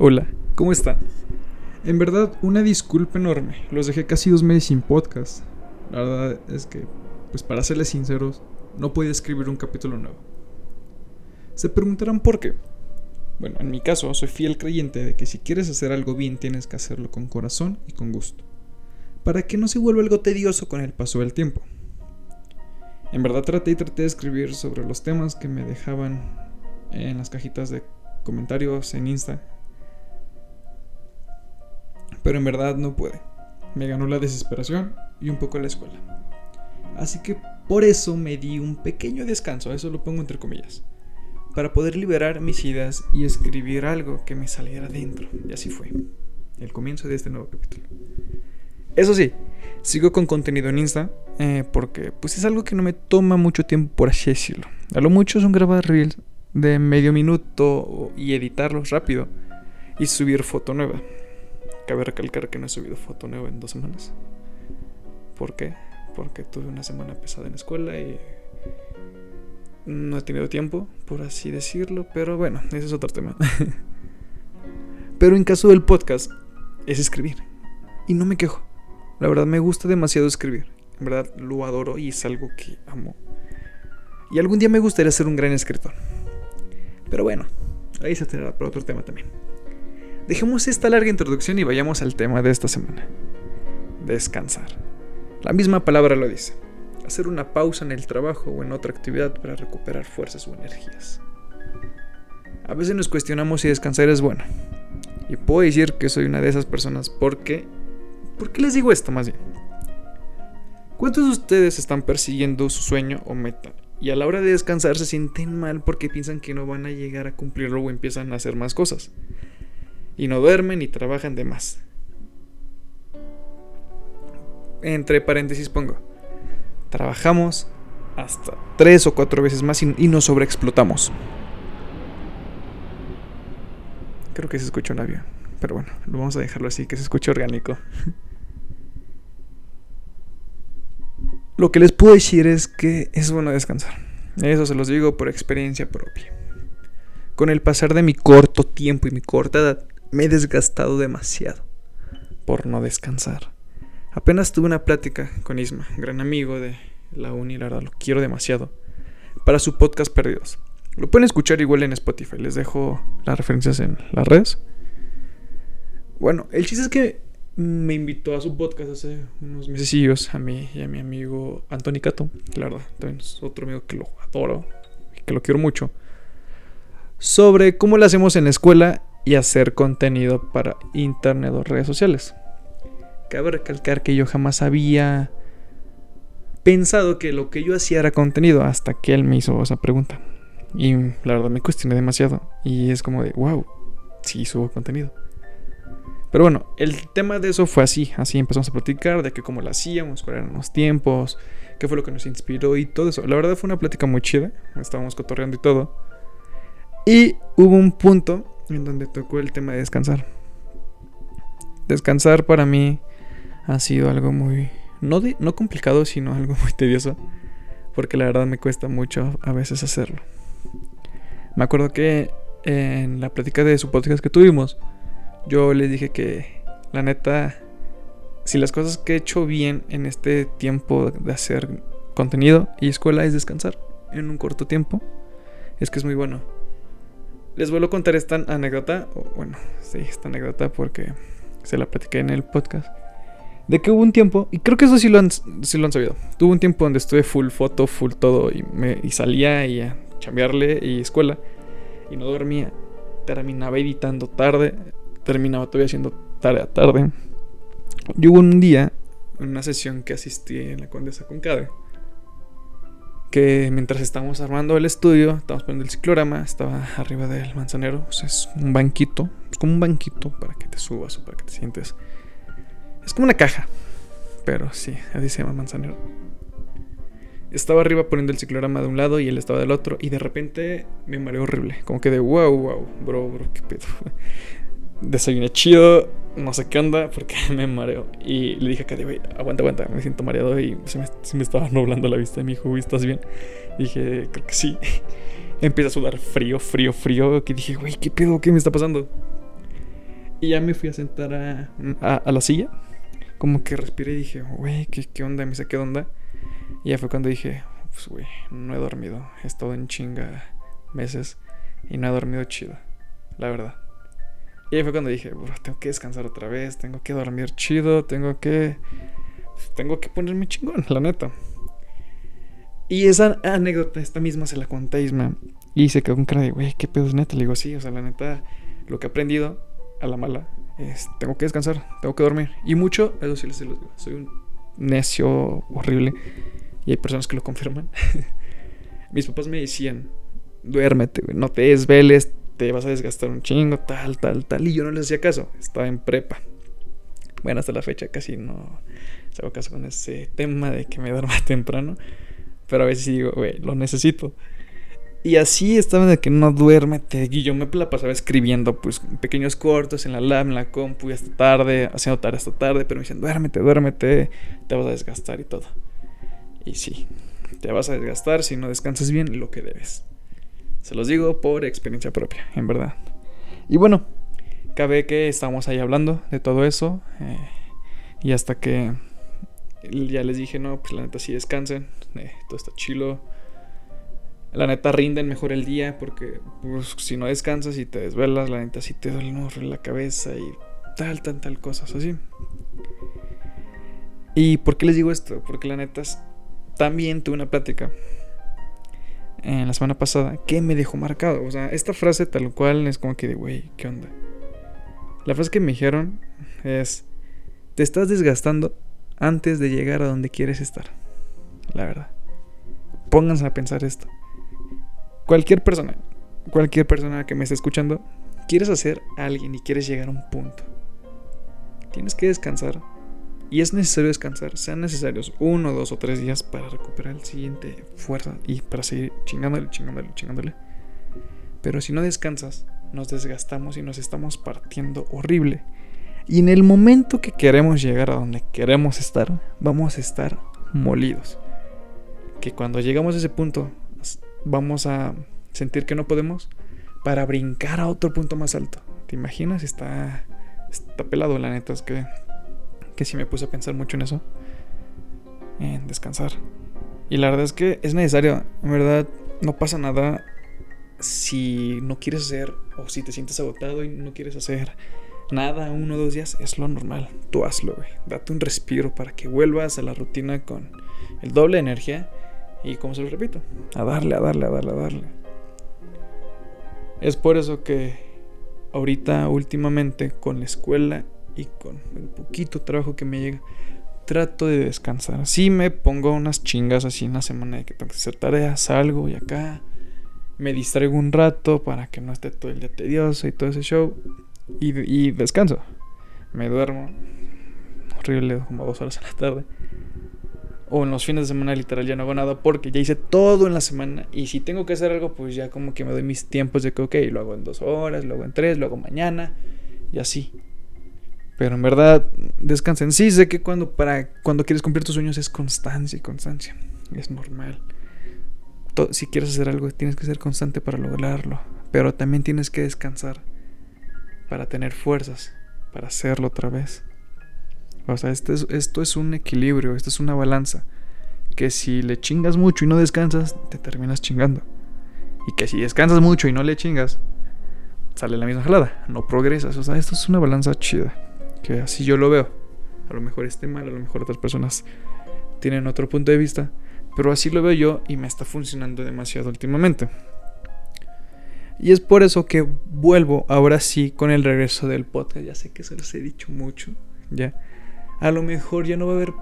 Hola, ¿cómo están? En verdad, una disculpa enorme. Los dejé casi dos meses sin podcast. La verdad es que, pues para serles sinceros, no podía escribir un capítulo nuevo. Se preguntarán por qué. Bueno, en mi caso, soy fiel creyente de que si quieres hacer algo bien tienes que hacerlo con corazón y con gusto. Para que no se vuelva algo tedioso con el paso del tiempo. En verdad traté y traté de escribir sobre los temas que me dejaban en las cajitas de comentarios en Insta. Pero en verdad no puede. Me ganó la desesperación y un poco la escuela. Así que por eso me di un pequeño descanso, eso lo pongo entre comillas, para poder liberar mis ideas y escribir algo que me saliera dentro. Y así fue. El comienzo de este nuevo capítulo. Eso sí, sigo con contenido en Insta eh, porque pues es algo que no me toma mucho tiempo por así decirlo. A lo mucho son grabar reels de medio minuto y editarlos rápido y subir foto nueva. Cabe recalcar que no he subido foto nueva en dos semanas. ¿Por qué? Porque tuve una semana pesada en la escuela y no he tenido tiempo, por así decirlo, pero bueno, ese es otro tema. pero en caso del podcast, es escribir. Y no me quejo. La verdad me gusta demasiado escribir. En verdad lo adoro y es algo que amo. Y algún día me gustaría ser un gran escritor. Pero bueno, ahí se tendrá para otro tema también. Dejemos esta larga introducción y vayamos al tema de esta semana. Descansar. La misma palabra lo dice. Hacer una pausa en el trabajo o en otra actividad para recuperar fuerzas o energías. A veces nos cuestionamos si descansar es bueno. Y puedo decir que soy una de esas personas porque... ¿Por qué les digo esto más bien? ¿Cuántos de ustedes están persiguiendo su sueño o meta y a la hora de descansar se sienten mal porque piensan que no van a llegar a cumplirlo o empiezan a hacer más cosas. Y no duermen y trabajan de más. Entre paréntesis pongo. Trabajamos hasta tres o cuatro veces más y, nos sobreexplotamos. Creo que se escucha un avión. Pero bueno, lo vamos a dejarlo así, que se escuche orgánico. Lo que les puedo decir es que es bueno descansar. Eso se los digo por experiencia propia. Con el pasar de mi corto tiempo y mi corta edad, me he desgastado demasiado por no descansar. Apenas tuve una plática con Isma, gran amigo de la uni, la verdad lo quiero demasiado, para su podcast Perdidos. Lo pueden escuchar igual en Spotify, les dejo las referencias en las redes. Bueno, el chiste es que me invitó a su podcast hace unos meses a mí y a mi amigo Anthony Cato, claro, también es otro amigo que lo adoro y que lo quiero mucho, sobre cómo lo hacemos en la escuela y hacer contenido para internet o redes sociales. Cabe recalcar que yo jamás había pensado que lo que yo hacía era contenido hasta que él me hizo esa pregunta. Y la verdad me cuestioné demasiado. Y es como de, wow, sí subo contenido. Pero bueno, el tema de eso fue así. Así empezamos a platicar de que cómo lo hacíamos, cuáles eran los tiempos, qué fue lo que nos inspiró y todo eso. La verdad fue una plática muy chida. Estábamos cotorreando y todo. Y hubo un punto en donde tocó el tema de descansar. Descansar para mí ha sido algo muy. No, no complicado, sino algo muy tedioso. Porque la verdad me cuesta mucho a veces hacerlo. Me acuerdo que en la plática de su podcast que tuvimos yo les dije que, la neta, si las cosas que he hecho bien en este tiempo de hacer contenido y escuela es descansar en un corto tiempo, es que es muy bueno. Les vuelvo a contar esta anécdota, bueno, sí, esta anécdota porque se la platiqué en el podcast. De que hubo un tiempo, y creo que eso sí lo han, sí lo han sabido. Tuve un tiempo donde estuve full foto, full todo, y, me, y salía y a chambearle y escuela, y no dormía. Terminaba editando tarde, terminaba todavía haciendo tarea tarde. Y hubo un día, en una sesión que asistí en la Condesa Concade, que mientras estábamos armando el estudio, estábamos poniendo el ciclorama, estaba arriba del manzanero, o sea, es un banquito, es como un banquito para que te subas o para que te sientes. Es como una caja, pero sí, así se llama manzanero. Estaba arriba poniendo el ciclorama de un lado y él estaba del otro, y de repente me mareó horrible, como que de wow, wow, bro, bro, qué pedo desayuné chido, no sé qué onda, porque me mareo. Y le dije a Katy, güey, aguanta, aguanta, me siento mareado y se me, estaba nublando la vista. Y me dijo, ¿estás bien? dije, creo que sí. Empieza a sudar frío, frío, frío. Que dije, güey, ¿qué pedo? ¿Qué me está pasando? Y ya me fui a sentar a, a, la silla. Como que respiré y dije, güey, ¿qué, ¿qué onda? Me saqué de onda. Y ya fue cuando dije, pues, güey, no he dormido. He estado en chinga meses y no he dormido chido. La verdad. Y ahí fue cuando dije, bro, tengo que descansar otra vez, tengo que dormir chido, tengo que. Tengo que ponerme chingón, la neta. Y esa anécdota, esta misma se la conté Isma. Y se quedó con cara de, güey, ¿qué pedo es neta? Le digo, sí, o sea, la neta, lo que he aprendido a la mala es, tengo que descansar, tengo que dormir. Y mucho, eso sí les digo, soy un necio horrible. Y hay personas que lo confirman. Mis papás me decían, duérmete, güey, no te desveles, te vas a desgastar un chingo, tal, tal, tal. Y yo no les hacía caso, estaba en prepa. Bueno, hasta la fecha casi no se hago caso con ese tema de que me duerma temprano. Pero a veces digo, güey, lo necesito. Y así estaba de que no duérmete. Y yo me la pasaba escribiendo, pues, pequeños cortos en la lab, en la compu, y hasta tarde, haciendo tarea hasta tarde. Pero me dicen, duérmete, duérmete, te vas a desgastar y todo. Y sí, te vas a desgastar si no descansas bien lo que debes. Se los digo por experiencia propia, en verdad. Y bueno, cabe que estamos ahí hablando de todo eso. Eh, y hasta que ya les dije, no, pues la neta sí descansen. Eh, todo está chilo. La neta rinden mejor el día porque pues, si no descansas y te desvelas, la neta sí te duele en la cabeza y tal, tal, tal cosas así. ¿Y por qué les digo esto? Porque la neta también tuve una plática en la semana pasada que me dejó marcado. O sea, esta frase tal cual es como que de, güey, ¿qué onda? La frase que me dijeron es, te estás desgastando antes de llegar a donde quieres estar. La verdad. Pónganse a pensar esto. Cualquier persona, cualquier persona que me esté escuchando, quieres hacer alguien y quieres llegar a un punto. Tienes que descansar y es necesario descansar, sean necesarios uno, dos o tres días para recuperar el siguiente fuerza y para seguir chingándole, chingándole, chingándole. Pero si no descansas, nos desgastamos y nos estamos partiendo horrible. Y en el momento que queremos llegar a donde queremos estar, vamos a estar molidos. Que cuando llegamos a ese punto, vamos a sentir que no podemos para brincar a otro punto más alto. ¿Te imaginas? Está, está pelado, la neta. Es que que sí me puse a pensar mucho en eso. En descansar. Y la verdad es que es necesario. En verdad, no pasa nada si no quieres hacer o si te sientes agotado y no quieres hacer nada uno o dos días. Es lo normal. Tú hazlo, güey. Date un respiro para que vuelvas a la rutina con el doble de energía. Y como se lo repito, a darle, a darle, a darle, a darle. Es por eso que ahorita, últimamente, con la escuela y con el poquito trabajo que me llega, trato de descansar. Sí me pongo unas chingas así en la semana de que tengo que hacer tareas, salgo y acá me distraigo un rato para que no esté todo el día tedioso y todo ese show y, descanso. Me duermo horrible como dos horas en la tarde. O en los fines de semana literal ya no hago nada porque ya hice todo en la semana. Y si tengo que hacer algo, pues ya como que me doy mis tiempos de que, ok, lo hago en dos horas, lo hago en tres, lo hago mañana. Y así. Pero en verdad, descansen. Sí, sé que cuando, para, cuando quieres cumplir tus sueños es constancia y constancia. Es normal. si quieres hacer algo, tienes que ser constante para lograrlo. Pero también tienes que descansar para tener fuerzas para hacerlo otra vez. O sea, esto es, esto es un equilibrio, esto es una balanza. Que si le chingas mucho y no descansas, te terminas chingando. Y que si descansas mucho y no le chingas, sale la misma jalada. No progresas. O sea, esto es una balanza chida que así yo lo veo. A lo mejor esté mal, a lo mejor otras personas tienen otro punto de vista, pero así lo veo yo y me está funcionando demasiado últimamente. Y es por eso que vuelvo ahora sí con el regreso del podcast. Ya sé que se los he dicho mucho, ya. A lo mejor ya no va a haber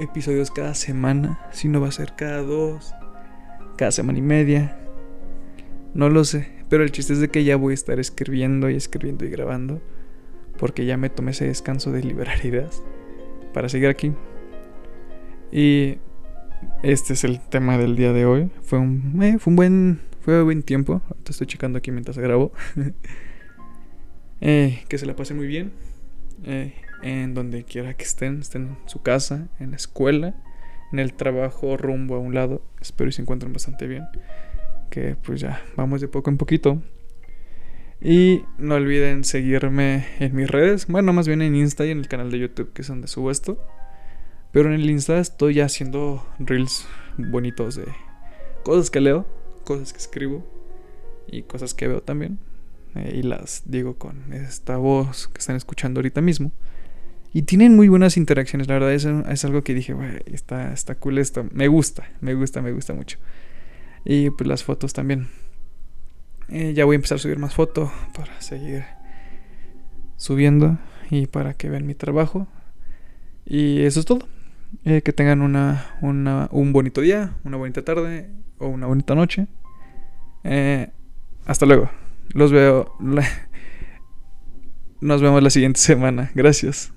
episodios cada semana, sino va a ser cada dos, cada semana y media. No lo sé, pero el chiste es de que ya voy a estar escribiendo y escribiendo y grabando porque ya me tomé ese descanso de liberar ideas para seguir aquí. Y este es el tema del día de hoy. Fue un, eh, fue un buen fue un buen tiempo. Ahorita estoy checando aquí mientras grabo. Eh, que se la pase muy bien. Eh, en donde quiera que estén, estén en su casa, en la escuela, en el trabajo, rumbo a un lado. Espero y se encuentren bastante bien. Que pues ya vamos de poco en poquito. Y no olviden seguirme en mis redes. Bueno, más bien en Insta y en el canal de YouTube, que es donde subo esto. Pero en el Insta estoy haciendo reels bonitos de cosas que leo, cosas que escribo y cosas que veo también. Eh, y las digo con esta voz que están escuchando ahorita mismo. Y tienen muy buenas interacciones, la verdad es, es algo que dije, está, está cool esto. Me gusta, me gusta, me gusta mucho. Y pues las fotos también. Eh, ya voy a empezar a subir más fotos para seguir subiendo y para que vean mi trabajo. Y eso es todo. Eh, que tengan una, un bonito día, una bonita tarde o una bonita noche. Eh, hasta luego. Los veo. Nos vemos la siguiente semana. Gracias.